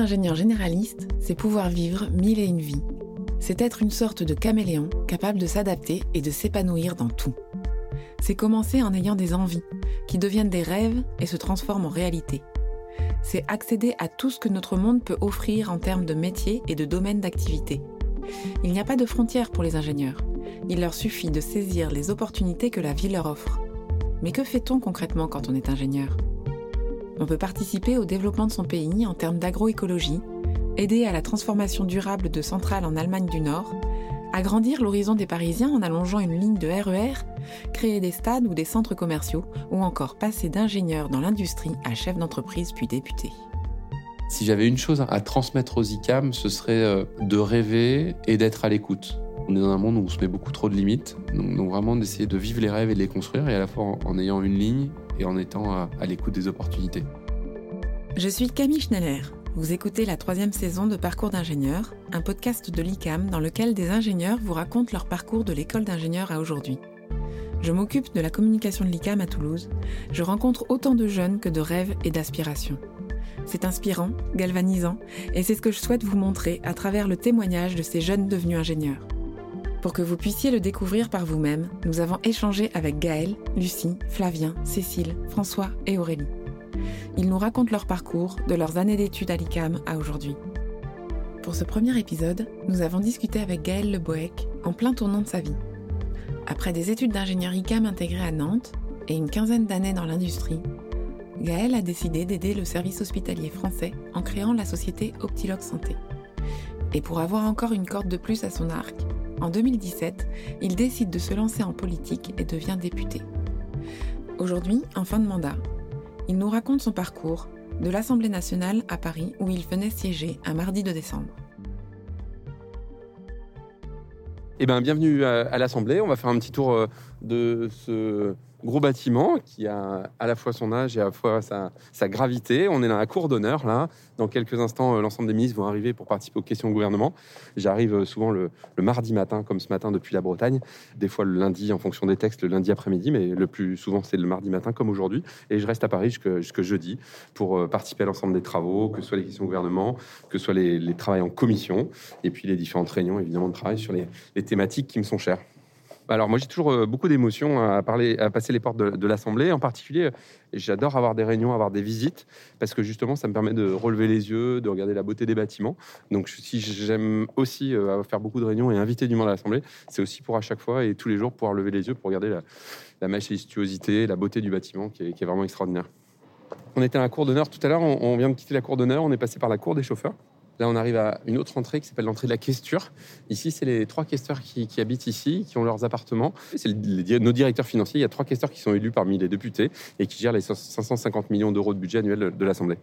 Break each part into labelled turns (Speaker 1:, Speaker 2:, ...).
Speaker 1: Ingénieur généraliste, c'est pouvoir vivre mille et une vies. C'est être une sorte de caméléon capable de s'adapter et de s'épanouir dans tout. C'est commencer en ayant des envies, qui deviennent des rêves et se transforment en réalité. C'est accéder à tout ce que notre monde peut offrir en termes de métiers et de domaines d'activité. Il n'y a pas de frontières pour les ingénieurs. Il leur suffit de saisir les opportunités que la vie leur offre. Mais que fait-on concrètement quand on est ingénieur? On peut participer au développement de son pays en termes d'agroécologie, aider à la transformation durable de centrales en Allemagne du Nord, agrandir l'horizon des Parisiens en allongeant une ligne de RER, e créer des stades ou des centres commerciaux, ou encore passer d'ingénieur dans l'industrie à chef d'entreprise puis député.
Speaker 2: Si j'avais une chose à transmettre aux ICAM, ce serait euh, de rêver et d'être à l'écoute. On est dans un monde où on se met beaucoup trop de limites, donc, vraiment d'essayer de vivre les rêves et de les construire, et à la fois en, ayant une ligne et en étant à, à l'écoute des opportunités.
Speaker 1: Je suis Camille Schneller. Vous écoutez la troisième saison de Parcours d'ingénieur, un podcast de l'ICAM dans lequel des ingénieurs vous racontent leur parcours de l'école d'ingénieur à aujourd'hui. Je m'occupe de la communication de l'ICAM à Toulouse. Je rencontre autant de jeunes que de rêves et d'aspirations. C'est inspirant, galvanisant, et c'est ce que je souhaite vous montrer à travers le témoignage de ces jeunes devenus ingénieurs. Pour que vous puissiez le découvrir par vous-même, nous avons échangé avec Gaël, Lucie, Flavien, Cécile, François et Aurélie. Ils nous racontent leur parcours, de leurs années d'études à l'ICAM à aujourd'hui. Pour ce premier épisode, nous avons discuté avec Gaël Le Boec en plein tournant de sa vie. Après des études d'ingénieur ICAM intégrées à Nantes et une quinzaine d'années dans l'industrie, Gaël a décidé d'aider le service hospitalier français en créant la société Optilogue Santé. Et pour avoir encore une corde de plus à son arc, en 2017, il décide de se lancer en politique et devient député. Aujourd'hui, en fin de mandat, il nous raconte son parcours de l'Assemblée nationale à Paris où il venait siéger un mardi de décembre.
Speaker 2: Eh bien, bienvenue à, l'Assemblée. On va faire un petit tour euh, de ce gros bâtiment qui a à la fois son âge et à la fois sa, gravité. On est dans la cour d'honneur là. Dans quelques instants, euh, l'ensemble des ministres vont arriver pour participer aux questions au gouvernement. J'arrive euh, souvent le, mardi matin, comme ce matin depuis la Bretagne. Des fois le lundi en fonction des textes, le lundi après-midi, mais le plus souvent c'est le mardi matin comme aujourd'hui. Et je reste à Paris jusque, jeudi pour euh, participer à l'ensemble des travaux, que ce soit les questions au gouvernement, que ce soit les, les travaux en commission, et puis les différentes réunions évidemment de travail sur les thématiques qui me sont chères. Alors moi j'ai toujours euh, beaucoup d'émotions à passer les portes de, l'Assemblée. En particulier, j'adore avoir des réunions, avoir des visites, parce que justement ça me permet de relever les yeux, de regarder la beauté des bâtiments. Donc si j'aime aussi euh, faire beaucoup de réunions et inviter du monde à l'Assemblée, c'est aussi pour à chaque fois et tous les jours pouvoir lever les yeux pour regarder la, majestuosité, la beauté du bâtiment qui est, vraiment extraordinaire. On était à la cour d'honneur tout à l'heure, on vient de quitter la cour d'honneur, on est passé par la cour des chauffeurs. Là, on arrive à une autre entrée qui s'appelle l'entrée de la questure. Ici, c'est les trois questeurs qui, habitent ici, qui ont leurs appartements. C'est nos directeurs financiers. Il y a trois questeurs qui sont élus parmi les députés et qui gèrent les 550 millions d'euros de budget annuel de l'Assemblée.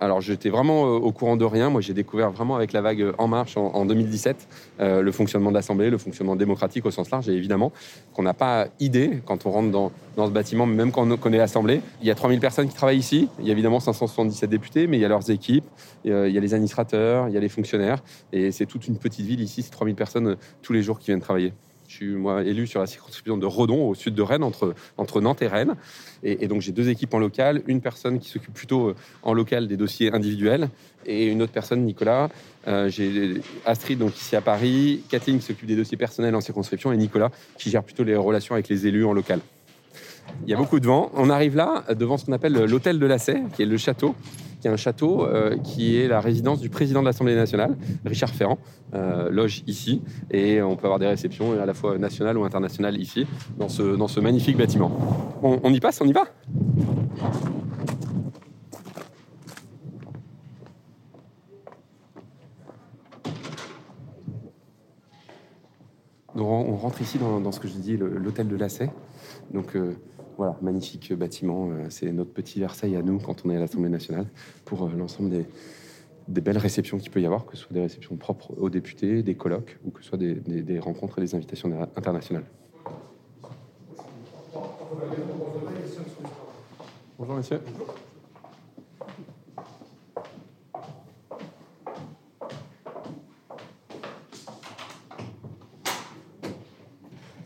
Speaker 2: Alors j'étais vraiment euh, au courant de rien. Moi j'ai découvert vraiment avec la vague En Marche en, 2017 euh, le fonctionnement de l'Assemblée, le fonctionnement démocratique au sens large et évidemment qu'on n'a pas idée quand on rentre dans, ce bâtiment, même quand on connaît l'Assemblée. Il y a 3000 personnes qui travaillent ici, il y a évidemment 577 députés, mais il y a leurs équipes, il y a les administrateurs, il y a les fonctionnaires et c'est toute une petite ville ici, c'est 3000 personnes tous les jours qui viennent travailler. Je suis moi élu sur la circonscription de Redon, au sud de Rennes, entre, entre Nantes et Rennes. Et, donc j'ai deux équipes en local, une personne qui s'occupe plutôt euh, en local des dossiers individuels et une autre personne, Nicolas. Euh, j'ai Astrid donc ici à Paris, Kathleen qui s'occupe des dossiers personnels en circonscription et Nicolas qui gère plutôt les relations avec les élus en local. Il y a beaucoup de vent. On arrive là devant ce qu'on appelle l'hôtel de Lacet, qui est le château qui est un château euh, qui est la résidence du président de l'Assemblée nationale, Richard Ferrand, euh, loge ici. Et on peut avoir des réceptions à la fois nationales ou internationales ici, dans ce, dans ce magnifique bâtiment. On, y passe, on y va? On rentre ici dans, ce que je dis, l'hôtel de Lacet. Donc, euh, voilà, magnifique bâtiment. Euh, c'est notre petit Versailles à nous quand on est à l'Assemblée nationale pour euh, l'ensemble des, belles réceptions qu'il peut y avoir, que ce soit des réceptions propres aux députés, des colloques ou que ce soit des, rencontres et des invitations internationales. Bonjour monsieur.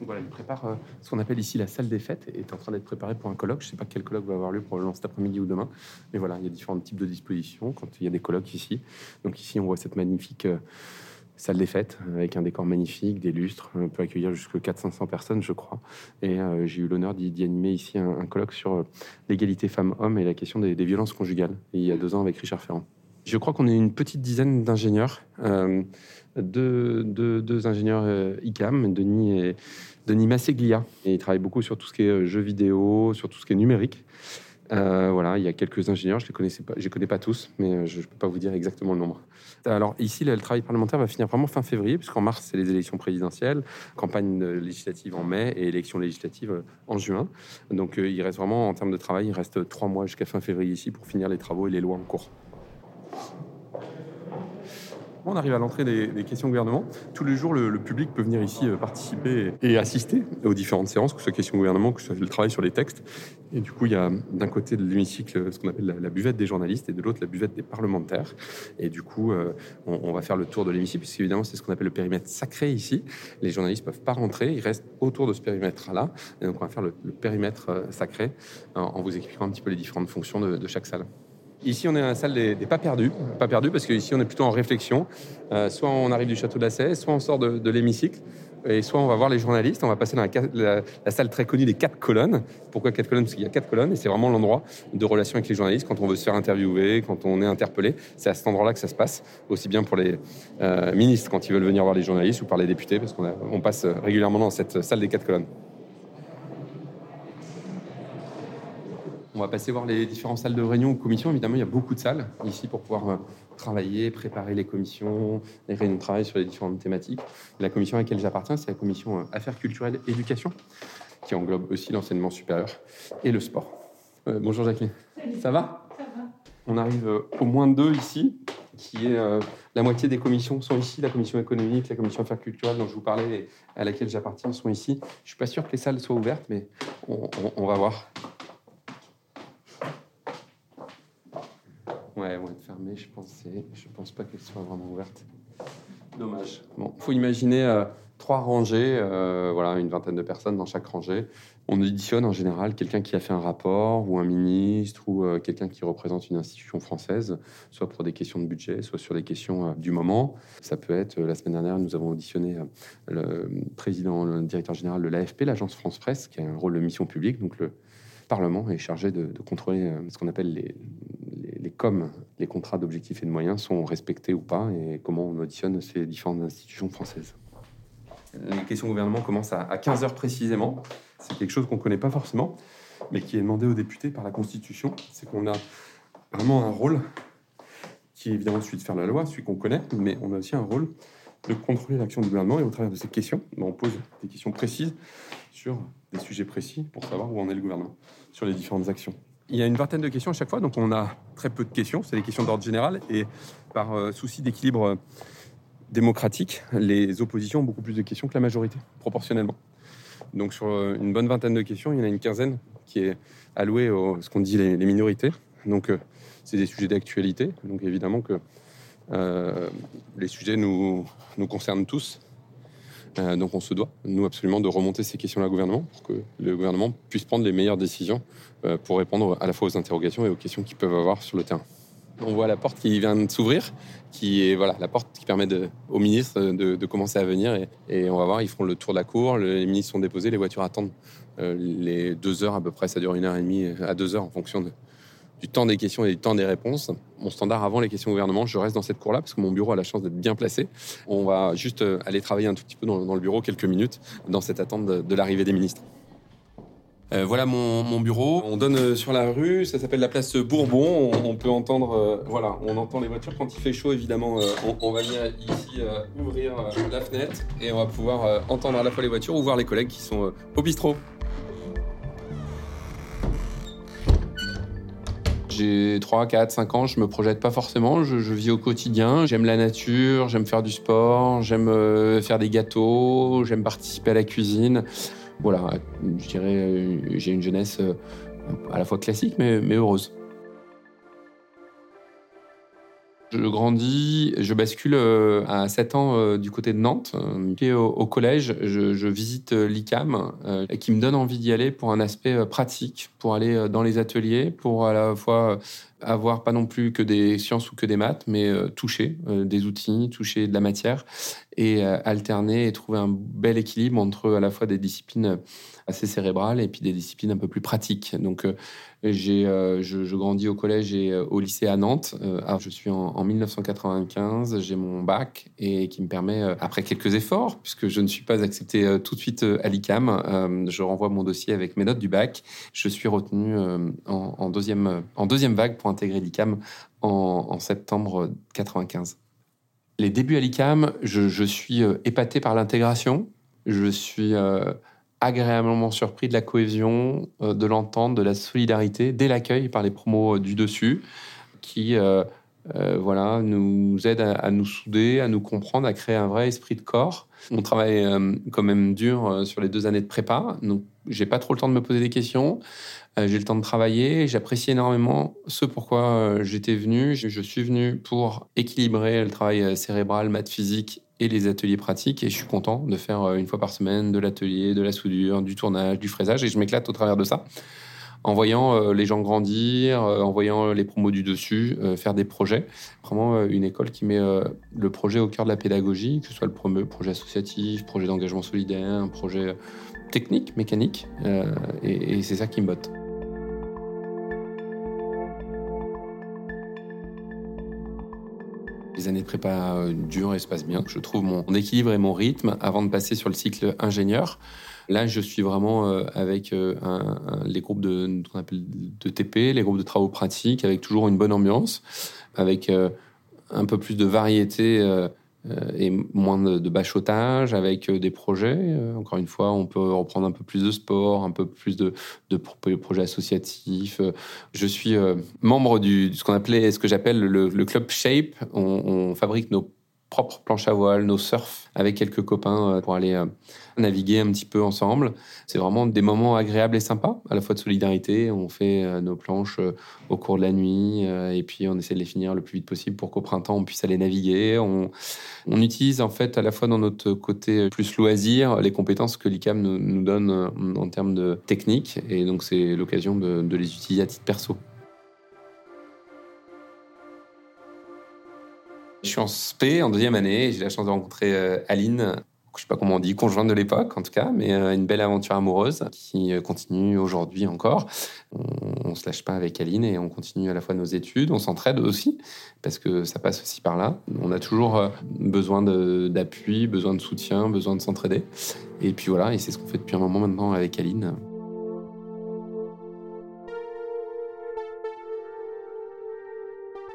Speaker 2: voilà, il euh, ce qu'on appelle ici la salle des fêtes est en train d'être préparé pour un colloque. Je ne sais pas quel colloque va avoir lieu probablement cet après-midi ou demain. Mais voilà, il y a différents types de dispositions quand il y a des colloques ici. Donc ici, on voit cette magnifique euh, salle des fêtes avec un décor magnifique, des lustres. On peut accueillir jusqu'à 400-500 personnes, je crois. Et euh, j'ai eu l'honneur d'y animer ici un, colloque sur l'égalité femmes-hommes et la question des, violences conjugales, il y a deux ans avec Richard Ferrand. Je crois qu'on est une petite dizaine d'ingénieurs, deux, deux, ingénieurs ICAM, Denis et, Denis Masseglia. Et il travaille beaucoup sur tout ce qui est euh, jeux vidéo, sur tout ce qui est numérique. Euh, voilà, il y a quelques ingénieurs, je ne les connaissais pas, je les connais pas tous, mais euh, je ne peux pas vous dire exactement le nombre. Alors ici, le travail parlementaire va finir vraiment fin février, puisqu'en mars, c'est les élections présidentielles, campagne législative en mai et élections législatives en juin. Donc il reste vraiment, en termes de travail, il reste trois mois jusqu'à fin février ici pour finir les travaux et les lois en cours. On arrive à l'entrée des, questions au gouvernement. Tous les jours, le, public peut venir ici euh, participer et assister aux différentes séances, que ce soit questions au gouvernement, que ce soit le travail sur les textes. Et du coup, il y a d'un côté de l'hémicycle ce qu'on appelle la, buvette des journalistes et de l'autre la buvette des parlementaires. Et du coup, euh, on, va faire le tour de l'hémicycle, puisqu'évidemment, c'est ce qu'on appelle le périmètre sacré ici. Les journalistes ne peuvent pas rentrer, ils restent autour de ce périmètre-là. Et donc, on va faire le, périmètre euh, sacré en, vous expliquant un petit peu les différentes fonctions de chaque salle. Ici, on est dans la salle des, pas perdus. Pas perdus parce qu'ici, on est plutôt en réflexion. Euh, soit on arrive du château Sèye, soit on sort de, l'hémicycle. Et soit on va voir les journalistes, on va passer dans la, salle très connue des quatre colonnes. Pourquoi quatre colonnes? Parce qu'il y a quatre colonnes et c'est vraiment l'endroit de relation avec les journalistes quand on veut se faire interviewer, quand on est interpellé. C'est à cet endroit-là que ça se passe, aussi bien pour les euh, ministres quand ils veulent venir voir les journalistes ou par les députés, parce qu'on passe régulièrement dans cette salle des quatre colonnes. On va passer voir les différentes salles de réunion ou commissions. Évidemment, il y a beaucoup de salles ici pour pouvoir euh, travailler, préparer les commissions, les réunions de travail sur les différentes thématiques. La commission à laquelle j'appartiens, c'est la commission euh, Affaires culturelles et éducation, qui englobe aussi l'enseignement supérieur et le sport. Euh, bonjour Jacqueline. Ça va? Ça va. On arrive au moins deux ici, qui est la moitié des commissions sont ici. La commission économique, la commission affaires culturelles dont je vous parlais et à laquelle j'appartiens sont ici. Je suis pas sûr que les salles soient ouvertes, mais on va voir. Ouais, vont être fermées, je pensais. Je pense pas qu'elles soient vraiment ouvertes. Dommage. Bon, faut imaginer euh, trois rangées, euh, voilà, une vingtaine de personnes dans chaque rangée. On auditionne en général quelqu'un qui a fait un rapport, ou un ministre, ou euh, quelqu'un qui représente une institution française, soit pour des questions de budget, soit sur des questions du moment. Ça peut être, la semaine dernière, nous avons auditionné le président, le directeur général de l'AFP, l'agence France Presse, qui a un rôle de mission publique, donc le Parlement est chargé de, de contrôler ce qu'on appelle les, les comme les contrats d'objectifs et de moyens sont respectés ou pas et comment on auditionne ces différentes institutions françaises. Les questions au gouvernement commencent à 15 heures précisément. C'est quelque chose qu'on ne connaît pas forcément, mais qui est demandé aux députés par la Constitution. C'est qu'on a vraiment un rôle qui est évidemment celui de faire la loi, celui qu'on connaît, mais on a aussi un rôle de contrôler l'action du gouvernement. Et au travers de ces questions, ben, on pose des questions précises sur des sujets précis pour savoir où en est le gouvernement sur les différentes actions. Il y a une vingtaine de questions à chaque fois, donc on a très peu de questions. C'est des questions d'ordre général. Et par euh, souci d'équilibre euh, démocratique, les oppositions ont beaucoup plus de questions que la majorité, proportionnellement. Donc sur euh, une bonne vingtaine de questions, il y en a une quinzaine qui est allouée à ce qu'on dit les, minorités. Donc c'est des sujets d'actualité. Donc évidemment que les sujets nous, nous concernent tous. Euh, donc on se doit, nous absolument, de remonter ces questions-là au gouvernement pour que le gouvernement puisse prendre les meilleures décisions euh, pour répondre à la fois aux interrogations et aux questions qu'ils peuvent avoir sur le terrain. On voit la porte qui vient de s'ouvrir, qui est voilà la porte qui permet aux ministres de, commencer à venir et, on va voir, ils feront le tour de la cour, les ministres sont déposés, les voitures attendent euh, les deux heures à peu près, ça dure une heure et demie à deux heures en fonction de, du temps des questions et du temps des réponses. Mon standard avant les questions au gouvernement, je reste dans cette cour-là parce que mon bureau a la chance d'être bien placé. On va juste euh, aller travailler un tout petit peu dans, le bureau quelques minutes dans cette attente de, l'arrivée des ministres. Euh, voilà mon, bureau. On donne euh, sur la rue, ça s'appelle la place Bourbon. On, peut entendre, voilà, on entend les voitures quand il fait chaud. Évidemment, on, va venir ici ouvrir la fenêtre et on va pouvoir entendre à la fois les voitures ou voir les collègues qui sont au bistrot. J'ai 3, 4, 5 ans, je me projette pas forcément, je, vis au quotidien, j'aime la nature, j'aime faire du sport, j'aime euh, faire des gâteaux, j'aime participer à la cuisine. Voilà, je dirais, euh, j'ai une jeunesse euh, à la fois classique mais, mais heureuse. Je grandis, je bascule euh, à 7 ans euh, du côté de Nantes. Puis au, collège, je, visite l'ICAM, qui me donne envie d'y aller pour un aspect pratique, pour aller dans les ateliers, pour à la fois avoir pas non plus que des sciences ou que des maths, mais toucher des outils, toucher de la matière et alterner et trouver un bel équilibre entre à la fois des disciplines assez cérébrales et puis des disciplines un peu plus pratiques. Donc, euh, j'ai, euh, je, grandis au collège et euh, au lycée à Nantes. alors, je suis en, 1995, j'ai mon bac et qui me permet, après quelques efforts, puisque je ne suis pas accepté tout de suite à l'ICAM, je renvoie mon dossier avec mes notes du bac. Je suis retenu en, deuxième, en deuxième vague pour intégrer l'ICAM en, septembre 95. Les débuts à l'ICAM, je suis épaté par l'intégration. Je suis agréablement surpris de la cohésion, euh, de l'entente, de la solidarité dès l'accueil par les promos euh, du dessus, qui euh, voilà, nous aident à, nous souder, à nous comprendre, à créer un vrai esprit de corps. On travaille quand même dur sur les deux années de prépa, donc j'ai pas trop le temps de me poser des questions. j'ai le temps de travailler. J'apprécie énormément ce pourquoi j'étais venu. Je, je suis venu pour équilibrer le travail cérébral, maths, physique et les ateliers pratiques. Et je suis content de faire euh, une fois par semaine de l'atelier, de la soudure, du tournage, du fraisage. Et je m'éclate au travers de ça. En voyant euh, les gens grandir, euh, en voyant les promos du dessus, faire des projets. Vraiment une école qui met le projet au cœur de la pédagogie, que ce soit le projet associatif, projet d'engagement solidaire, projet technique, mécanique. et c'est ça qui me botte. Les années de prépa euh, durent et se passent bien. Je trouve mon équilibre et mon rythme avant de passer sur le cycle ingénieur. Là, je suis vraiment euh, avec euh, les groupes de, TP, les groupes de travaux pratiques, avec toujours une bonne ambiance, avec un peu plus de variété et moins de, bachotage avec euh, des projets. Euh, encore une fois, on peut reprendre un peu plus de sport, un peu plus de, de projets associatifs. Je suis membre du ce qu'on appelait, ce que j'appelle le, le, club Shape. On, on fabrique nos propres planches à voile, nos surfs avec quelques copains pour aller naviguer un petit peu ensemble. C'est vraiment des moments agréables et sympas, à la fois de solidarité. On fait euh, nos planches euh, au cours de la nuit euh, et puis on essaie de les finir le plus vite possible pour qu'au printemps on puisse aller naviguer. On, utilise en fait à la fois dans notre côté plus loisir les compétences que l'ICAM nous, donne en termes de technique et donc c'est l'occasion de les utiliser à titre perso. Je suis en SP en deuxième année. J'ai la chance de rencontrer Aline, je sais pas comment on dit, conjointe de l'époque en tout cas, mais euh, une belle aventure amoureuse qui euh, continue aujourd'hui encore. On, ne se lâche pas avec Aline et on continue à la fois nos études, on s'entraide aussi parce que ça passe aussi par là. On a toujours euh, besoin d'appui, besoin de soutien, besoin de s'entraider. Et puis voilà, et c'est ce qu'on fait depuis un moment maintenant avec Aline.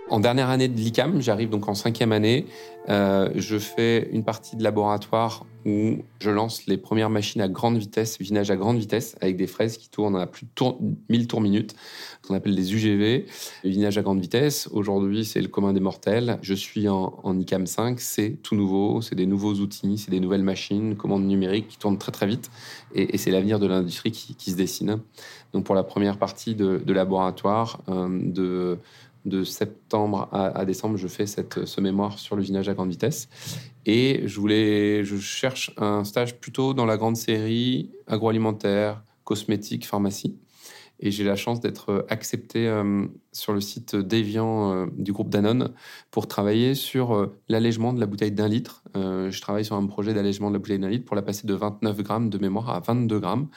Speaker 2: En dernière année de l'ICAM, j'arrive donc en cinquième année, euh, je fais une partie de laboratoire où je lance les premières machines à grande vitesse, vinage à grande vitesse, avec des fraises qui tournent à plus de 1000 tours minute, qu'on appelle des UGV. Le vinage à grande vitesse, aujourd'hui, c'est le commun des mortels. Je suis en, ICAM 5, c'est tout nouveau, c'est des nouveaux outils, c'est des nouvelles machines, commandes numériques qui tournent très très vite, et, c'est l'avenir de l'industrie qui, se dessine. Donc pour la première partie de, laboratoire, euh, de de septembre à, décembre, je fais cette, ce mémoire sur l'usinage à grande vitesse. Et je voulais, je cherche un stage plutôt dans la grande série agroalimentaire, cosmétique, pharmacie. Et j'ai la chance d'être accepté euh, sur le site Deviant euh, du groupe Danone pour travailler sur euh, l'allègement de la bouteille d'un litre. je travaille sur un projet d'allègement de la bouteille d'un litre pour la passer de 29 grammes de mémoire à 22 grammes.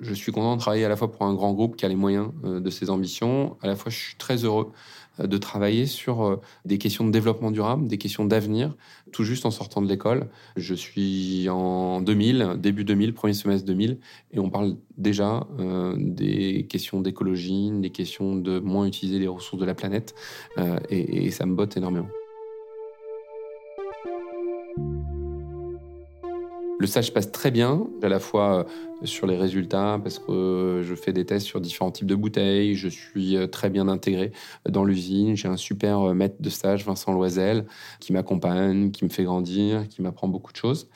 Speaker 2: Je suis content de travailler à la fois pour un grand groupe qui a les moyens de ses ambitions. À la fois, je suis très heureux de travailler sur euh, des questions de développement durable, des questions d'avenir, tout juste en sortant de l'école. Je suis en 2000, début 2000, premier semestre 2000, et on parle déjà euh, des questions d'écologie, des questions de moins utiliser les ressources de la planète, euh, et ça me botte énormément. Le stage passe très bien, à la fois euh, sur les résultats, parce que euh, je fais des tests sur différents types de bouteilles, je suis euh, très bien intégré dans l'usine, j'ai un super maître de stage, Vincent Loisel, qui m'accompagne, qui me fait grandir, qui m'apprend beaucoup de choses.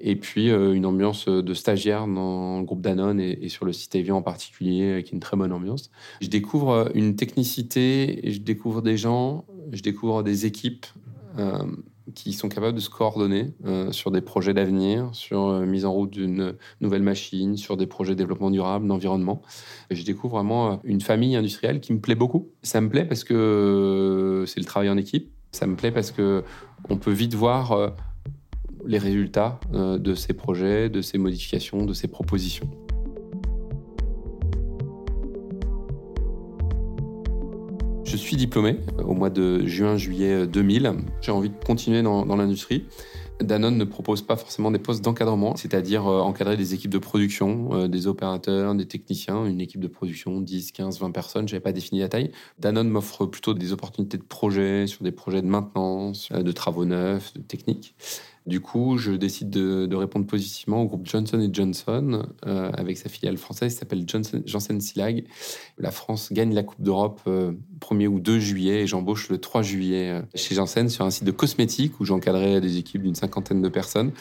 Speaker 2: Et puis une ambiance de stagiaire dans le groupe Danone et, sur le site Evian en particulier, qui est une très bonne ambiance. Je découvre une technicité, je découvre des gens, je découvre des équipes qui sont capables de se coordonner euh, sur des projets d'avenir, sur euh, mise en route d'une nouvelle machine, sur des projets de développement durable, d'environnement. Je découvre vraiment euh, une famille industrielle qui me plaît beaucoup. Ça me plaît parce que c'est le travail en équipe. Ça me plaît parce que on peut vite voir les résultats de ces projets, de ces modifications, de ces propositions. Je suis diplômé au mois de juin-juillet 2000. J'ai envie de continuer dans, l'industrie. Danone ne propose pas forcément des postes d'encadrement, c'est-à-dire euh, encadrer des équipes de production, euh, des opérateurs, des techniciens, une équipe de production, 10, 15, 20 personnes, je n'avais pas défini la taille. Danone m'offre plutôt des opportunités de projet sur des projets de maintenance, euh, de travaux neufs, de techniques. Du coup, je décide de, répondre positivement au groupe Johnson Johnson euh, avec sa filiale française qui s'appelle Janssen Silag. La France gagne la Coupe d'Europe 1er euh, ou 2 juillet et j'embauche le 3 juillet euh, chez Janssen sur un site de cosmétiques où j'encadrais des équipes d'une cinquantaine de personnes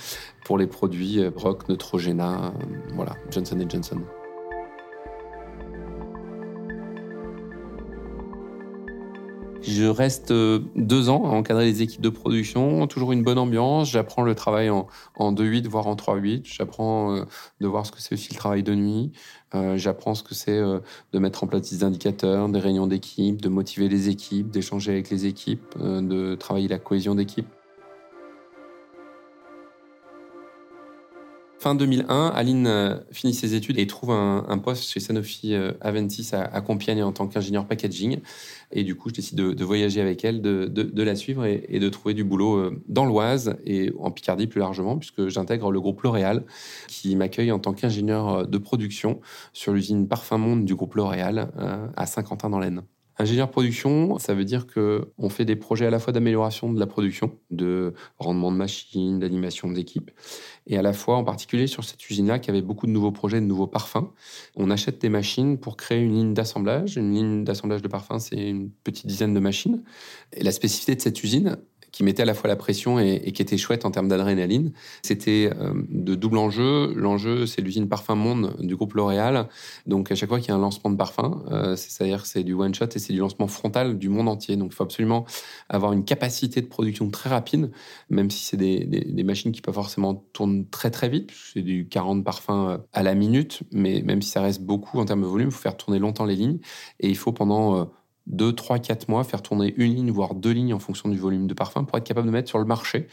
Speaker 2: pour les produits Brock, Neutrogena, voilà, Johnson Johnson. Je reste euh, deux ans à encadrer les équipes de production, toujours une bonne ambiance. J'apprends le travail en, en 2-8, voire en 3-8. J'apprends euh, de voir ce que c'est aussi le travail de nuit. Euh, j'apprends ce que c'est de mettre en place des indicateurs, des réunions d'équipe, de motiver les équipes, d'échanger avec les équipes, de travailler la cohésion d'équipe. Fin 2001, Aline euh, finit ses études et trouve un, poste chez Sanofi euh, Aventis à, Compiègne en tant qu'ingénieur packaging. Et du coup, je décide de, voyager avec elle, de, la suivre et, de trouver du boulot euh, dans l'Oise et en Picardie plus largement, puisque j'intègre le groupe L'Oréal qui m'accueille en tant qu'ingénieur de production sur l'usine Parfum Monde du groupe L'Oréal à Saint-Quentin dans l'Aisne. Ingénieur production, ça veut dire que on fait des projets à la fois d'amélioration de la production, de rendement de machines, d'animation d'équipes, et à la fois en particulier sur cette usine-là qui avait beaucoup de nouveaux projets, de nouveaux parfums. On achète des machines pour créer une ligne d'assemblage. Une ligne d'assemblage de parfums, c'est une petite dizaine de machines. Et la spécificité de cette usine, qui mettait à la fois la pression et, qui était chouette en termes d'adrénaline. C'était euh, de double enjeu. L'enjeu, c'est l'usine Parfum Monde du groupe L'Oréal. Donc à chaque fois qu'il y a un lancement de parfum, euh, c'est-à-dire c'est du one shot et c'est du lancement frontal du monde entier. Donc il faut absolument avoir une capacité de production très rapide, même si c'est des, des, machines qui pas forcément tournent très très vite. C'est du 40 parfums euh, à la minute, mais même si ça reste beaucoup en termes de volume, il faut faire tourner longtemps les lignes et il faut pendant 2, 3, 4 mois, faire tourner une ligne, voire deux lignes en fonction du volume de parfum pour être capable de mettre sur le marché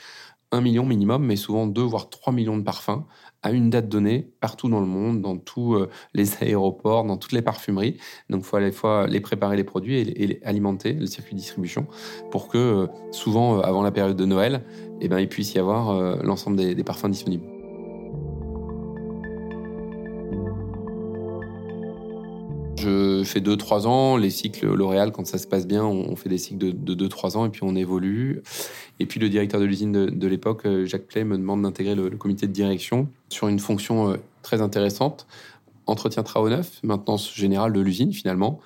Speaker 2: un million minimum, mais souvent 2, voire 3 millions de parfums à une date donnée, partout dans le monde, dans tous euh, les aéroports, dans toutes les parfumeries. Donc il faut à la fois les préparer les produits et, alimenter le circuit de distribution pour que, euh, souvent euh, avant la période de Noël, eh ben, il puisse y avoir l'ensemble des parfums disponibles. Je fais 2-3 ans. Les cycles L'Oréal, quand ça se passe bien, on fait des cycles de 2-3 ans et puis on évolue. Et puis le directeur de l'usine de, l'époque, euh, Jacques Play, me demande d'intégrer le, comité de direction sur une fonction euh, très intéressante. Entretien travaux neufs, maintenance générale de l'usine finalement,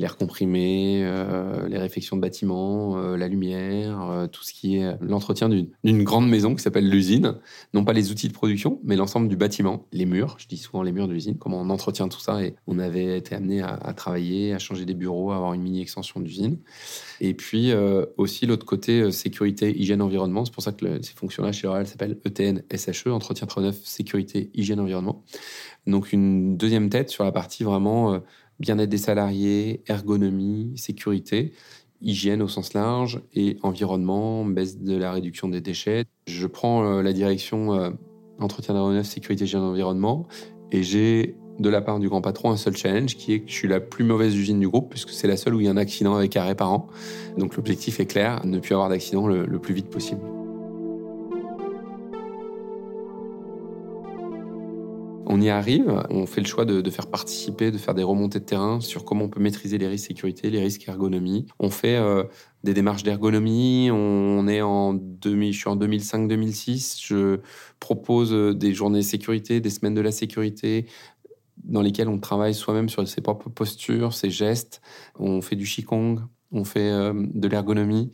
Speaker 2: l'air comprimé, euh, les réfections de bâtiments, euh, la lumière, euh, tout ce qui est l'entretien d'une grande maison qui s'appelle l'usine. Non pas les outils de production, mais l'ensemble du bâtiment, les murs. Je dis souvent les murs de l'usine, comment on entretient tout ça. Et on avait été amené à, travailler, à changer des bureaux, à avoir une mini extension d'usine. Et puis aussi l'autre côté, sécurité, hygiène, environnement. C'est pour ça que ces fonctions-là chez L'Oréal s'appellent ETN, SHE, entretien 39, sécurité, hygiène, environnement. Donc une deuxième tête sur la partie vraiment bien-être des salariés, ergonomie, sécurité, hygiène au sens large et environnement, baisse de la réduction des déchets. Je prends euh, la direction euh, entretien d'aéronef, sécurité, hygiène, environnement et j'ai de la part du grand patron un seul challenge qui est que je suis la plus mauvaise usine du groupe puisque c'est la seule où il y a un accident avec arrêt par an. Donc l'objectif est clair, ne plus avoir d'accident le plus vite possible. On y arrive, on fait le choix de, faire participer, de faire des remontées de terrain sur comment on peut maîtriser les risques sécurité, les risques ergonomie. On fait euh, des démarches d'ergonomie, on est en 2000, je suis en 2005-2006, je propose euh, des journées sécurité, des semaines de la sécurité, dans lesquelles on travaille soi-même sur ses propres postures, ses gestes. On fait du qigong, on fait euh, de l'ergonomie.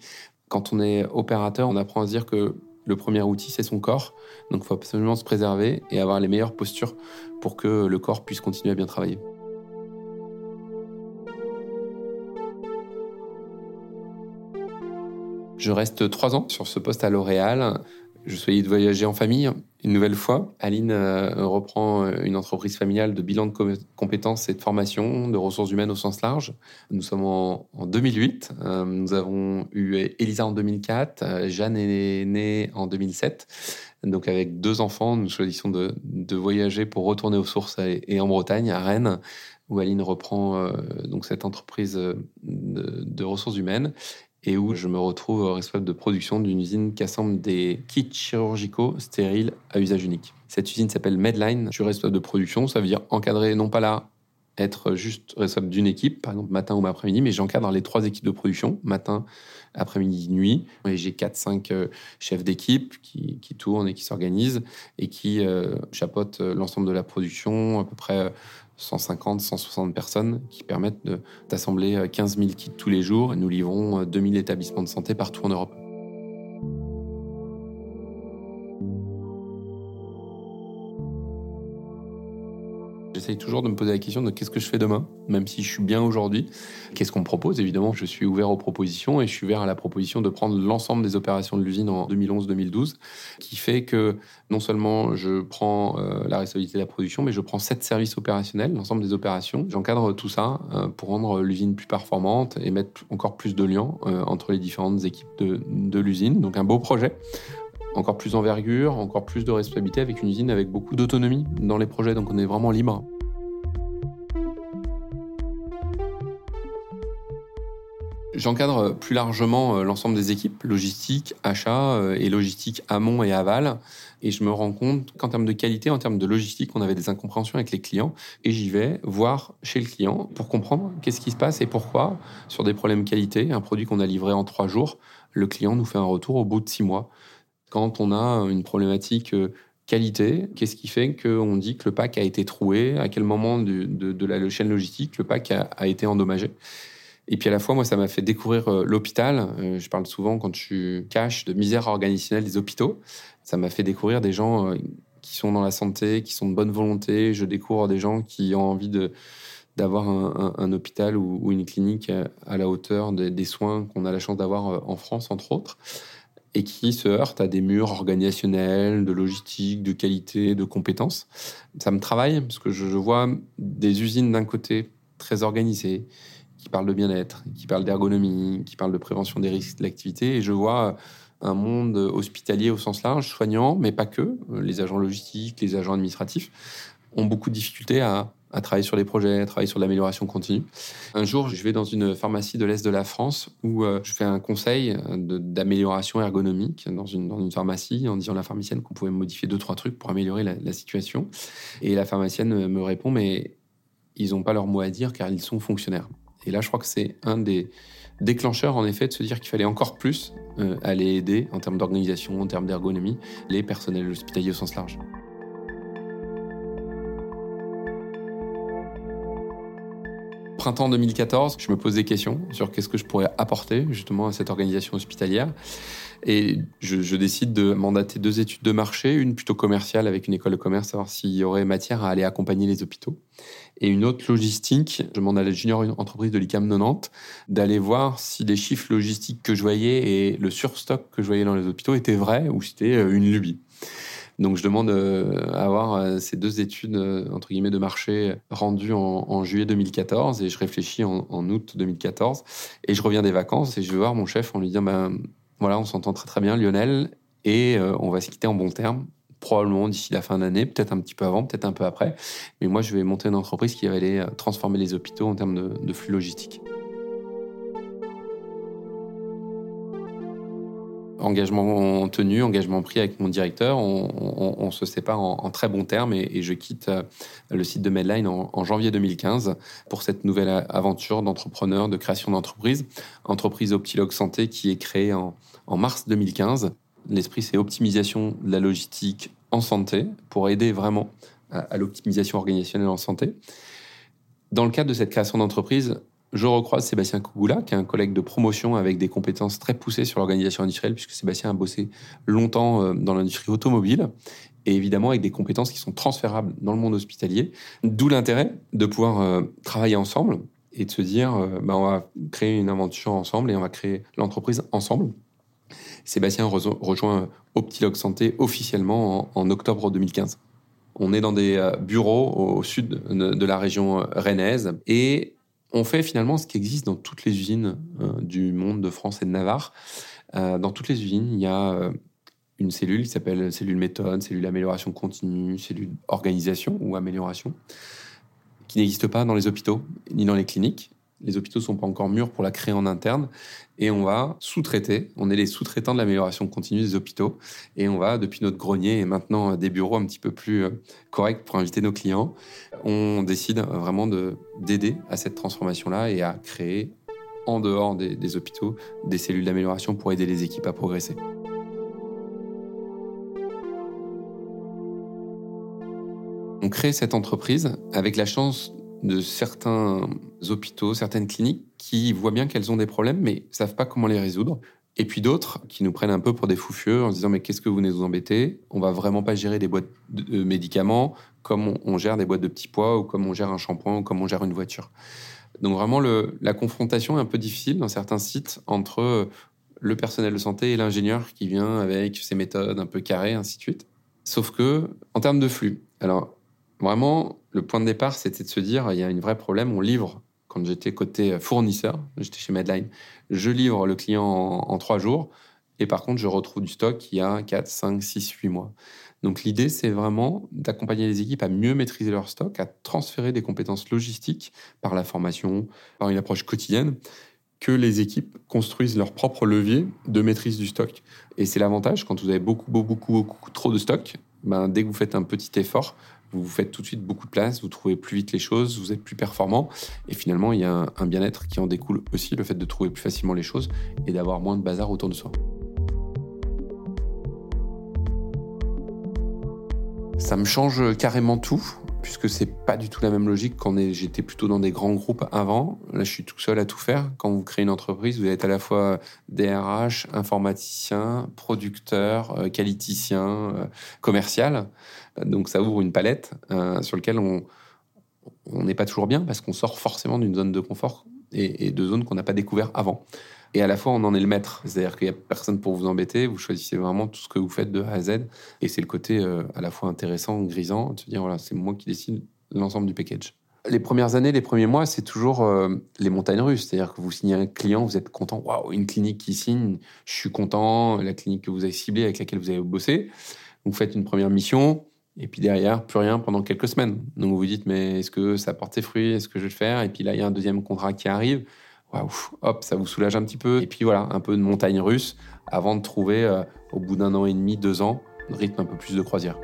Speaker 2: Quand on est opérateur, on apprend à se dire que le premier outil, c'est son corps. Donc il faut absolument se préserver et avoir les meilleures postures pour que le corps puisse continuer à bien travailler. Je reste trois ans sur ce poste à L'Oréal. Je souhaitais de voyager en famille une nouvelle fois. Aline euh, reprend euh, une entreprise familiale de bilan de compétences et de formation, de ressources humaines au sens large. Nous sommes en, 2008. Euh, nous avons eu Elisa en 2004. Jeanne est née en 2007. Donc avec deux enfants, nous choisissons de, voyager pour retourner aux sources et, en Bretagne, à Rennes, où Aline reprend donc cette entreprise de, de ressources humaines et où je me retrouve responsable de production d'une usine qui assemble des kits chirurgicaux stériles à usage unique. Cette usine s'appelle Medline. Je suis responsable de production, ça veut dire encadrer non pas là être juste responsable d'une équipe, par exemple matin ou après-midi, mais j'encadre les trois équipes de production, matin, après-midi, nuit. Et j'ai 4-5 euh, chefs d'équipe qui, tournent et qui s'organisent et qui euh, chapeautent euh, l'ensemble de la production, à peu près 150, 160 personnes qui permettent d'assembler 15 000 kits tous les jours et nous livrons 2000 établissements de santé partout en Europe. J'essaye toujours de me poser la question de qu'est-ce que je fais demain, même si je suis bien aujourd'hui. Qu'est-ce qu'on me propose? Évidemment, je suis ouvert aux propositions et je suis ouvert à la proposition de prendre l'ensemble des opérations de l'usine en 2011-2012, qui fait que non seulement je prends euh, la responsabilité de la production, mais je prends sept services opérationnels, l'ensemble des opérations. J'encadre tout ça euh, pour rendre l'usine plus performante et mettre encore plus de liens euh, entre les différentes équipes de, de l'usine. Donc un beau projet encore plus d'envergure, encore plus de responsabilité avec une usine avec beaucoup d'autonomie dans les projets, donc on est vraiment libre. J'encadre plus largement euh, l'ensemble des équipes, logistique, achat euh, et logistique amont et aval. Et je me rends compte qu'en termes de qualité, en termes de logistique, on avait des incompréhensions avec les clients. Et j'y vais voir chez le client pour comprendre qu'est-ce qui se passe et pourquoi, sur des problèmes qualité, un produit qu'on a livré en trois jours, le client nous fait un retour au bout de six mois. Quand on a une problématique euh, qualité, qu'est-ce qui fait qu'on dit que le pack a été troué, à quel moment de, la chaîne logistique le pack a, été endommagé? Et puis à la fois, moi, ça m'a fait découvrir euh, l'hôpital. Euh, je parle souvent, quand je cache, de misère organisationnelle des hôpitaux. Ça m'a fait découvrir des gens qui sont dans la santé, qui sont de bonne volonté. Je découvre des gens qui ont envie d'avoir un, hôpital ou, une clinique à la hauteur des soins qu'on a la chance d'avoir en France, entre autres et qui se heurte à des murs organisationnels, de logistique, de qualité, de compétences. Ça me travaille parce que je, vois des usines d'un côté très organisées, qui parlent de bien-être, qui parlent d'ergonomie, qui parlent de prévention des risques de l'activité, et je vois un monde hospitalier au sens large, soignant, mais pas que. Les agents logistiques, les agents administratifs ont beaucoup de difficultés à à travailler sur les projets, à travailler sur l'amélioration continue. Un jour, je vais dans une pharmacie de l'Est de la France où euh, je fais un conseil euh, d'amélioration ergonomique dans une, pharmacie en disant à la pharmacienne qu'on pouvait modifier deux, trois trucs pour améliorer la, situation. Et la pharmacienne me répond, mais ils n'ont pas leur mot à dire car ils sont fonctionnaires. Et là, je crois que c'est un des déclencheurs, en effet, de se dire qu'il fallait encore plus euh, aller aider en termes d'organisation, en termes d'ergonomie, les personnels hospitaliers au sens large. Printemps 2014, je me pose des questions sur qu'est-ce que je pourrais apporter justement à cette organisation hospitalière. Et je, décide de mandater deux études de marché, une plutôt commerciale avec une école de commerce, savoir s'il y aurait matière à aller accompagner les hôpitaux. Et une autre logistique, je demande à la junior entreprise de l'ICAM 90 d'aller voir si les chiffres logistiques que je voyais et le surstock que je voyais dans les hôpitaux étaient vrais ou c'était euh, une lubie. Donc je demande euh, à avoir euh, ces deux études euh, entre guillemets de marché rendues en, juillet 2014 et je réfléchis en, août 2014 et je reviens des vacances et je vais voir mon chef en lui disant ben voilà on s'entend très très bien Lionel et on va se quitter en bon terme probablement d'ici la fin d'année, peut-être un petit peu avant, peut-être un peu après. Mais moi, je vais monter une entreprise qui va aller transformer les hôpitaux en termes de flux logistiques. Engagement tenu, engagement pris avec mon directeur. On, se sépare en, très bons termes et, je quitte euh, le site de Medline en, janvier 2015 pour cette nouvelle aventure d'entrepreneur, de création d'entreprise. Entreprise Optilog Santé qui est créée en, mars 2015. L'esprit, c'est optimisation de la logistique en santé pour aider vraiment à, à l'optimisation organisationnelle en santé. Dans le cadre de cette création d'entreprise, je recroise Sébastien Kougoula, qui est un collègue de promotion avec des compétences très poussées sur l'organisation industrielle, puisque Sébastien a bossé longtemps euh, dans l'industrie automobile, et évidemment avec des compétences qui sont transférables dans le monde hospitalier. D'où l'intérêt de pouvoir euh, travailler ensemble et de se dire, euh, bah, on va créer une invention ensemble et on va créer l'entreprise ensemble. Sébastien rejoint Optilog Santé officiellement en, octobre 2015. On est dans des bureaux au sud de la région rennaise et on fait finalement ce qui existe dans toutes les usines euh, du monde de France et de Navarre. Euh, dans toutes les usines, il y a euh, une cellule qui s'appelle cellule méthode, cellule amélioration continue, cellule organisation ou amélioration, qui n'existe pas dans les hôpitaux ni dans les cliniques. Les hôpitaux sont pas encore mûrs pour la créer en interne et on va sous-traiter. On est les sous-traitants de l'amélioration continue des hôpitaux et on va, depuis notre grenier et maintenant des bureaux un petit peu plus euh, corrects pour inviter nos clients, on décide vraiment d'aider à cette transformation-là et à créer en dehors des, des hôpitaux des cellules d'amélioration pour aider les équipes à progresser. On crée cette entreprise avec la chance de certains hôpitaux, certaines cliniques qui voient bien qu'elles ont des problèmes mais savent pas comment les résoudre. Et puis d'autres qui nous prennent un peu pour des fous furieux en se disant mais qu'est-ce que vous venez nous embêter On va vraiment pas gérer des boîtes de médicaments comme on, gère des boîtes de petits pois ou comme on gère un shampoing ou comme on gère une voiture. Donc vraiment la confrontation est un peu difficile dans certains sites entre le personnel de santé et l'ingénieur qui vient avec ses méthodes un peu carrées, ainsi de suite. Sauf que en termes de flux, alors vraiment le point de départ, c'était de se dire, il y a un vrai problème, on livre, quand j'étais côté fournisseur, j'étais chez Medline, je livre le client en, trois jours, et par contre, je retrouve du stock il y a 4, 5, 6, 8 mois. Donc l'idée, c'est vraiment d'accompagner les équipes à mieux maîtriser leur stock, à transférer des compétences logistiques par la formation, par une approche quotidienne, que les équipes construisent leur propre levier de maîtrise du stock. Et c'est l'avantage, quand vous avez beaucoup, beaucoup, beaucoup, beaucoup trop de stock, ben, dès que vous faites un petit effort, vous vous faites tout de suite beaucoup de place, vous trouvez plus vite les choses, vous êtes plus performant. Et finalement, il y a un, bien-être qui en découle aussi, le fait de trouver plus facilement les choses et d'avoir moins de bazar autour de soi. Ça me change carrément tout, puisque c'est pas du tout la même logique quand j'étais plutôt dans des grands groupes avant. Là, je suis tout seul à tout faire. Quand vous créez une entreprise, vous êtes à la fois DRH, informaticien, producteur, euh, qualiticien, euh, commercial. Donc ça ouvre une palette euh, sur laquelle on n'est pas toujours bien parce qu'on sort forcément d'une zone de confort et, de zones qu'on n'a pas découvert avant. Et à la fois, on en est le maître. C'est-à-dire qu'il n'y a personne pour vous embêter. Vous choisissez vraiment tout ce que vous faites de A à Z. Et c'est le côté euh, à la fois intéressant, grisant, de se dire, voilà, c'est moi qui décide l'ensemble du package. Les premières années, les premiers mois, c'est toujours euh, les montagnes russes. C'est-à-dire que vous signez un client, vous êtes content. Waouh, une clinique qui signe, je suis content. La clinique que vous avez ciblée, avec laquelle vous avez bossé. Vous faites une première mission et puis derrière, plus rien pendant quelques semaines. Donc vous vous dites, mais est-ce que ça porte ses fruits? Est-ce que je vais le faire? Et puis là, il y a un deuxième contrat qui arrive. Waouh, hop, ça vous soulage un petit peu. Et puis voilà, un peu de montagne russe avant de trouver, euh, au bout d'un an et demi, deux ans, un rythme un peu plus de croisière.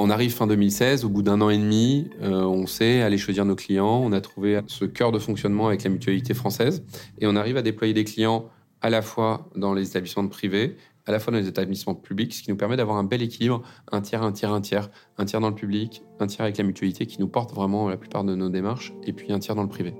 Speaker 2: On arrive fin 2016, au bout d'un an et demi, euh, on sait aller choisir nos clients, on a trouvé ce cœur de fonctionnement avec la mutualité française et on arrive à déployer des clients à la fois dans les établissements privés, à la fois dans les établissements publics, ce qui nous permet d'avoir un bel équilibre, un tiers, un tiers, un tiers, un tiers dans le public, un tiers avec la mutualité qui nous porte vraiment la plupart de nos démarches, et puis un tiers dans le privé.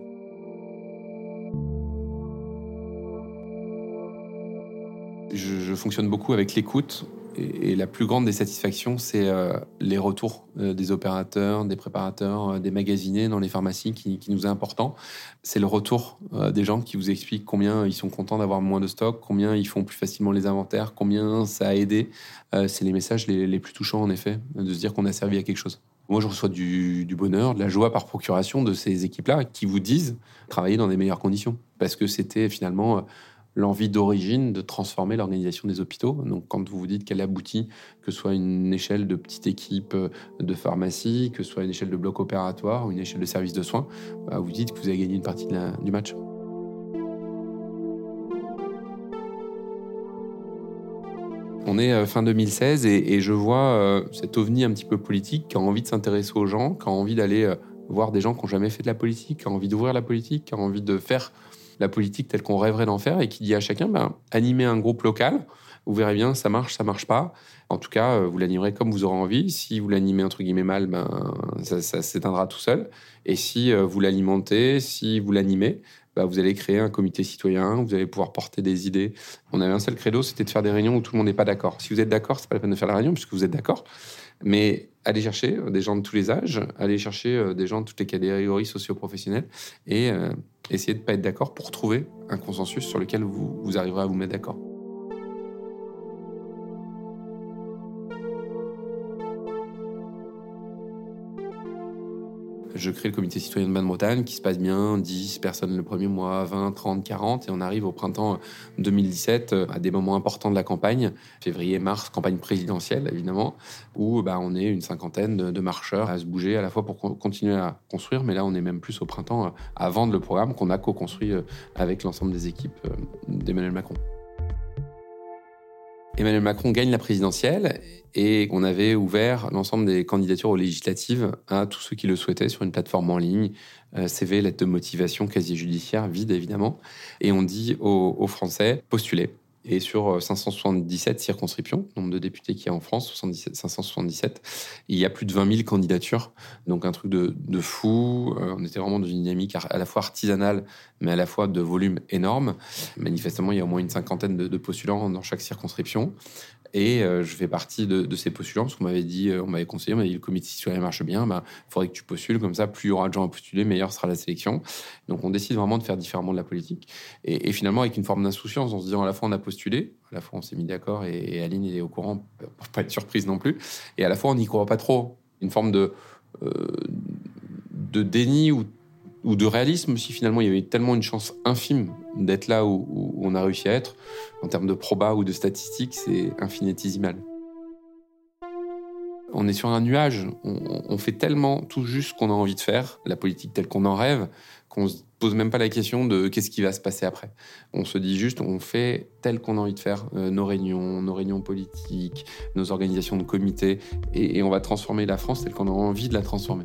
Speaker 2: je fonctionne beaucoup avec l'écoute et, la plus grande des satisfactions, c'est euh, les retours euh, des opérateurs, des préparateurs, euh, des magasinés dans les pharmacies qui, nous est important. C'est le retour des gens qui vous expliquent combien ils sont contents d'avoir moins de stock, combien ils font plus facilement les inventaires, combien ça a aidé. c'est les messages les, plus touchants, en effet, de se dire qu'on a servi à quelque chose. Moi, je reçois du, du, bonheur, de la joie par procuration de ces équipes-là qui vous disent travailler dans des meilleures conditions. Parce que c'était finalement l'envie d'origine de transformer l'organisation des hôpitaux. Donc, quand vous vous dites qu'elle aboutit, que ce soit une échelle de petite équipe euh, de pharmacie, que ce soit une échelle de bloc opératoire ou une échelle de service de soins, bah, vous dites que vous avez gagné une partie du match. On est euh, fin 2016 et, je vois euh, cet ovni un petit peu politique qui a envie de s'intéresser aux gens, qui a envie d'aller voir des gens qui n'ont jamais fait de la politique, qui a envie d'ouvrir la politique, qui a envie de faire la politique telle qu'on rêverait d'en faire et qui dit à chacun, ben, animer un groupe local Vous verrez bien, ça marche, ça marche pas. En tout cas, vous l'animerez comme vous aurez envie. Si vous l'animez entre guillemets mal, ben, ça, s'éteindra tout seul. Et si vous l'alimentez, si vous l'animez, bah, vous allez créer un comité citoyen, vous allez pouvoir porter des idées. On avait un seul credo, c'était de faire des réunions où tout le monde n'est pas d'accord. Si vous êtes d'accord, c'est pas la peine de faire la réunion puisque vous êtes d'accord. Mais allez chercher euh, des gens de tous les âges, allez chercher euh, des gens de toutes les catégories socio-professionnelles et euh, essayer de ne pas être d'accord pour trouver un consensus sur lequel vous arriverez à vous mettre d'accord. Je crée le comité citoyen de Baden-Bretagne qui se passe bien, 10 personnes le premier mois, 20, 30, 40, et on arrive au printemps 2017 euh, à des moments importants de la campagne, février, mars, campagne présidentielle évidemment, où bah, on est une cinquantaine de, marcheurs à se bouger à la fois pour continuer à construire, mais là on est même plus au printemps euh, à vendre le programme qu'on a co-construit euh, avec l'ensemble des équipes d'Emmanuel Macron. Emmanuel Macron gagne la présidentielle et on avait ouvert l'ensemble des candidatures aux législatives à tous ceux qui le souhaitaient sur une plateforme en ligne, euh, CV, lettre de motivation, casier judiciaire, vide évidemment. Et on dit aux, Français, postulez. Et sur 577 euh, circonscriptions, nombre de députés qu'il y a en France, 577, il y a plus de 20 000 candidatures. Donc un truc de, fou. Euh, on était vraiment dans une dynamique à la fois artisanale, mais à la fois de volume énorme. Manifestement, il y a au moins une cinquantaine de, de postulants dans chaque circonscription. Et euh, je fais partie de, ces postulants parce qu'on m'avait dit, euh, on m'avait conseillé, on m'avait dit le comité citoyen marche bien, il bah, faudrait que tu postules comme ça, plus il y aura de gens à postuler, meilleure sera la sélection. Donc on décide vraiment de faire différemment de la politique. Et, finalement, avec une forme d'insouciance, en se disant à la fois on a postulé, à la fois on s'est mis d'accord et, Aline est au courant pour pas être surprise non plus, et à la fois on n'y croit pas trop. Une forme de, euh, de déni ou ou de réalisme si finalement il y avait tellement une chance infime d'être là où, on a réussi à être. En termes de proba ou de statistiques, c'est infinitésimal. On est sur un nuage, on, fait tellement tout juste qu'on a envie de faire, la politique telle qu'on en rêve, qu'on se pose même pas la question de qu'est-ce qui va se passer après. On se dit juste, on fait tel qu'on a envie de faire, euh, nos réunions, nos réunions politiques, nos organisations de comités, et on va transformer la France telle qu'on a envie de la transformer.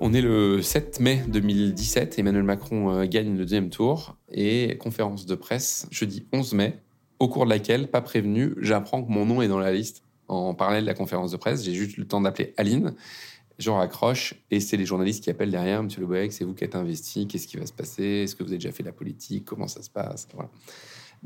Speaker 2: On est le 7 mai 2017, Emmanuel Macron euh, gagne le deuxième tour et conférence de presse jeudi 11 mai, au cours de laquelle, pas prévenu, j'apprends que mon nom est dans la liste en parallèle de la conférence de presse. J'ai juste le temps d'appeler Aline. Je raccroche et c'est les journalistes qui appellent derrière. Monsieur Le Boyec, c'est vous qui êtes investi. Qu'est-ce qui va se passer? Est-ce que vous avez déjà fait la politique? Comment ça se passe?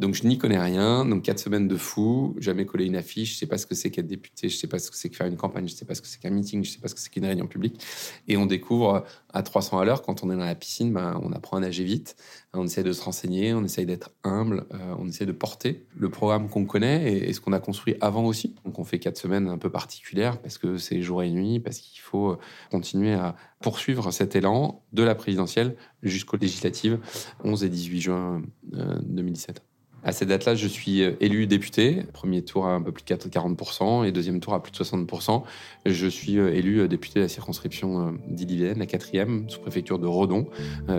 Speaker 2: Donc je n'y connais rien. Donc quatre semaines de fou, jamais collé une affiche, je sais pas ce que c'est qu'être député, je sais pas ce que c'est que faire une campagne, je sais pas ce que c'est qu'un meeting, je sais pas ce que c'est qu'une réunion publique. Et on découvre à 300 à l'heure quand on est dans la piscine, ben, on apprend à nager vite, on essaie de se renseigner, on essaie d'être humble, euh, on essaie de porter le programme qu'on connaît et, ce qu'on a construit avant aussi. Donc on fait quatre semaines un peu particulières parce que c'est jour et nuit, parce qu'il faut continuer à poursuivre cet élan de la présidentielle jusqu'aux législatives 11 et 18 juin 2017. À cette date-là, je suis euh, élu député. Premier tour à un peu plus de 40% et deuxième tour à plus de 60%. Je suis euh, élu euh, député de la circonscription d'Ille-et-Vilaine, la quatrième, sous-préfecture de Redon.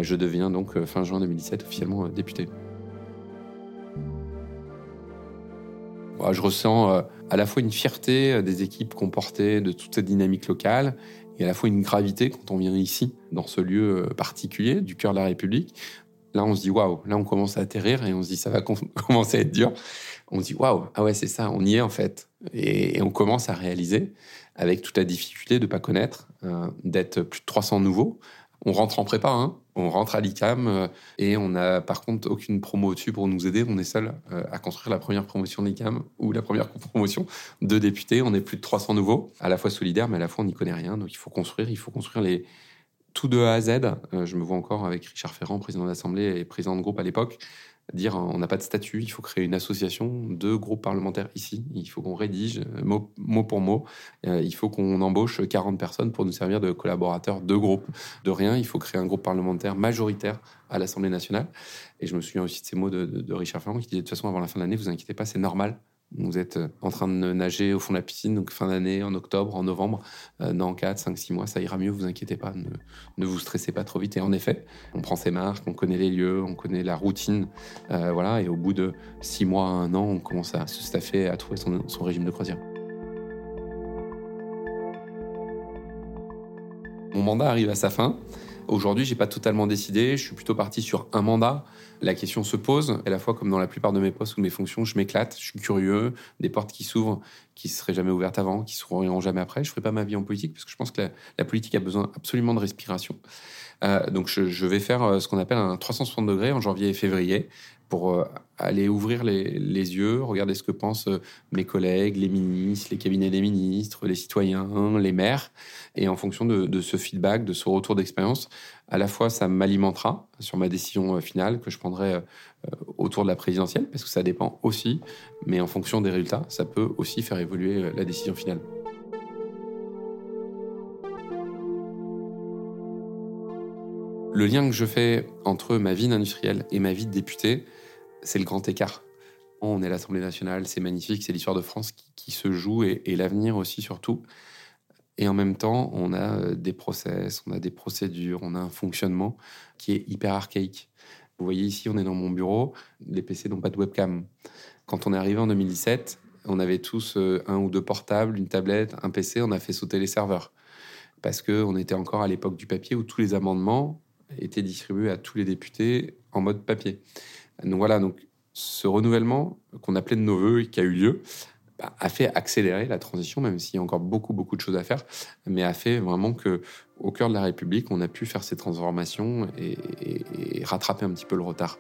Speaker 2: Je deviens donc fin juin 2017 officiellement député. Je ressens à la fois une fierté des équipes qu'on portait, de toute cette dynamique locale, et à la fois une gravité quand on vient ici, dans ce lieu particulier du cœur de la République, Là, on se dit waouh, là, on commence à atterrir et on se dit ça va commencer à être dur. On se dit waouh, ah ouais, c'est ça, on y est en fait. Et, on commence à réaliser, avec toute la difficulté de ne pas connaître, euh, d'être plus de 300 nouveaux. On rentre en prépa, hein. on rentre à l'ICAM euh, et on n'a par contre aucune promo au-dessus pour nous aider. On est seul euh, à construire la première promotion de l'ICAM ou la première promotion de députés. On est plus de 300 nouveaux, à la fois solidaires, mais à la fois on n'y connaît rien. Donc il faut construire, il faut construire les, tout de A à Z. Euh, je me vois encore avec Richard Ferrand, président d'Assemblée et président de groupe à l'époque, dire on n'a pas de statut, il faut créer une association de groupes parlementaires ici, il faut qu'on rédige euh, mot, pour mot, euh, il faut qu'on embauche 40 personnes pour nous servir de collaborateurs de groupe. De rien, il faut créer un groupe parlementaire majoritaire à l'Assemblée nationale. Et je me souviens aussi de ces mots de, de Richard Ferrand qui disait de toute façon avant la fin de l'année, vous inquiétez pas, c'est normal, vous êtes euh, en train de nager au fond de la piscine, donc fin d'année, en octobre, en novembre, euh, dans 4, 5, 6 mois, ça ira mieux, vous inquiétez pas, ne, vous stressez pas trop vite. Et en effet, on prend ses marques, on connaît les lieux, on connaît la routine, euh, voilà, et au bout de 6 mois, 1 an, on commence à se staffer, à trouver son, son régime de croisière. Mon mandat arrive à sa fin Aujourd'hui, j'ai pas totalement décidé. Je suis plutôt parti sur un mandat. La question se pose. À la fois, comme dans la plupart de mes postes ou de mes fonctions, je m'éclate, je suis curieux. Des portes qui s'ouvrent, qui seraient jamais ouvertes avant, qui s'ouvriront jamais après. Je ferai pas ma vie en politique parce que je pense que la, politique a besoin absolument de respiration. Euh, donc, je, je, vais faire euh, ce qu'on appelle un 360 degrés en janvier et février pour euh, aller ouvrir les, yeux, regarder ce que pensent euh, mes collègues, les ministres, les cabinets des ministres, les citoyens, les maires. Et en fonction de, ce feedback, de ce retour d'expérience, à la fois ça m'alimentera sur ma décision euh, finale que je prendrai autour de la présidentielle, parce que ça dépend aussi, mais en fonction des résultats, ça peut aussi faire évoluer la décision finale. Le lien que je fais entre ma vie d'industriel et ma vie de député, c'est le grand écart. On est l'Assemblée nationale, c'est magnifique, c'est l'histoire de France qui, se joue et, l'avenir aussi surtout. Et en même temps, on a euh, des process, on a des procédures, on a un fonctionnement qui est hyper archaïque. Vous voyez ici, on est dans mon bureau, les PC n'ont pas de webcam. Quand on est arrivé en 2017, on avait tous euh, un ou deux portables, une tablette, un PC, on a fait sauter les serveurs. Parce qu'on était encore à l'époque du papier où tous les amendements étaient distribués à tous les députés en mode papier. Donc voilà, donc ce renouvellement qu'on appelait de nos voeux et qui a eu lieu bah, a fait accélérer la transition, même s'il y a encore beaucoup beaucoup de choses à faire, mais a fait vraiment que au cœur de la République, on a pu faire ces transformations et, rattraper un petit peu le retard.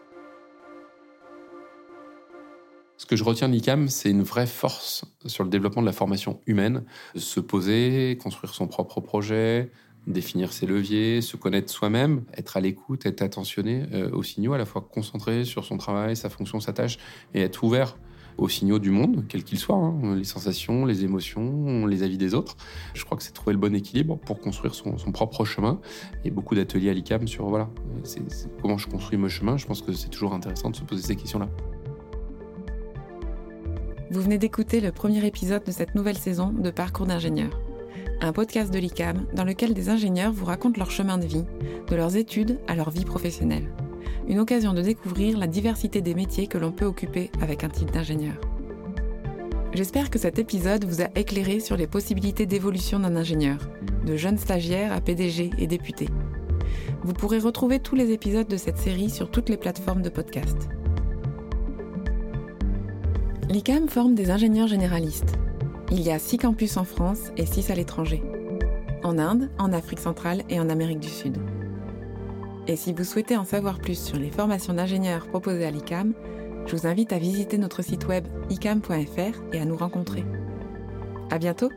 Speaker 2: Ce que je retiens de l'ICAM, c'est une vraie force sur le développement de la formation humaine, se poser, construire son propre projet, définir ses leviers, se connaître soi-même, être à l'écoute, être attentionné euh, aux signaux, à la fois concentré sur son travail, sa fonction, sa tâche, et être ouvert aux signaux du monde, quels qu'ils soient, hein, les sensations, les émotions, les avis des autres. Je crois que c'est trouver le bon équilibre pour construire son, propre chemin. A beaucoup d'ateliers à l'ICAM sur voilà, comment je construis mon chemin. Je pense que c'est toujours intéressant de se poser ces questions-là.
Speaker 1: Vous venez d'écouter le premier épisode de cette nouvelle saison de Parcours d'ingénieur un podcast de l'ICAM dans lequel des ingénieurs vous racontent leur chemin de vie, de leurs études à leur vie professionnelle. Une occasion de découvrir la diversité des métiers que l'on peut occuper avec un titre d'ingénieur. J'espère que cet épisode vous a éclairé sur les possibilités d'évolution d'un ingénieur, de jeune stagiaire à PDG et député. Vous pourrez retrouver tous les épisodes de cette série sur toutes les plateformes de podcast. L'ICAM forme des ingénieurs généralistes il y a 6 campus en France et 6 à l'étranger. En Inde, en Afrique centrale et en Amérique du Sud. Et si vous souhaitez en savoir plus sur les formations d'ingénieurs proposées à l'ICAM, je vous invite à visiter notre site web icam.fr et à nous rencontrer. À bientôt!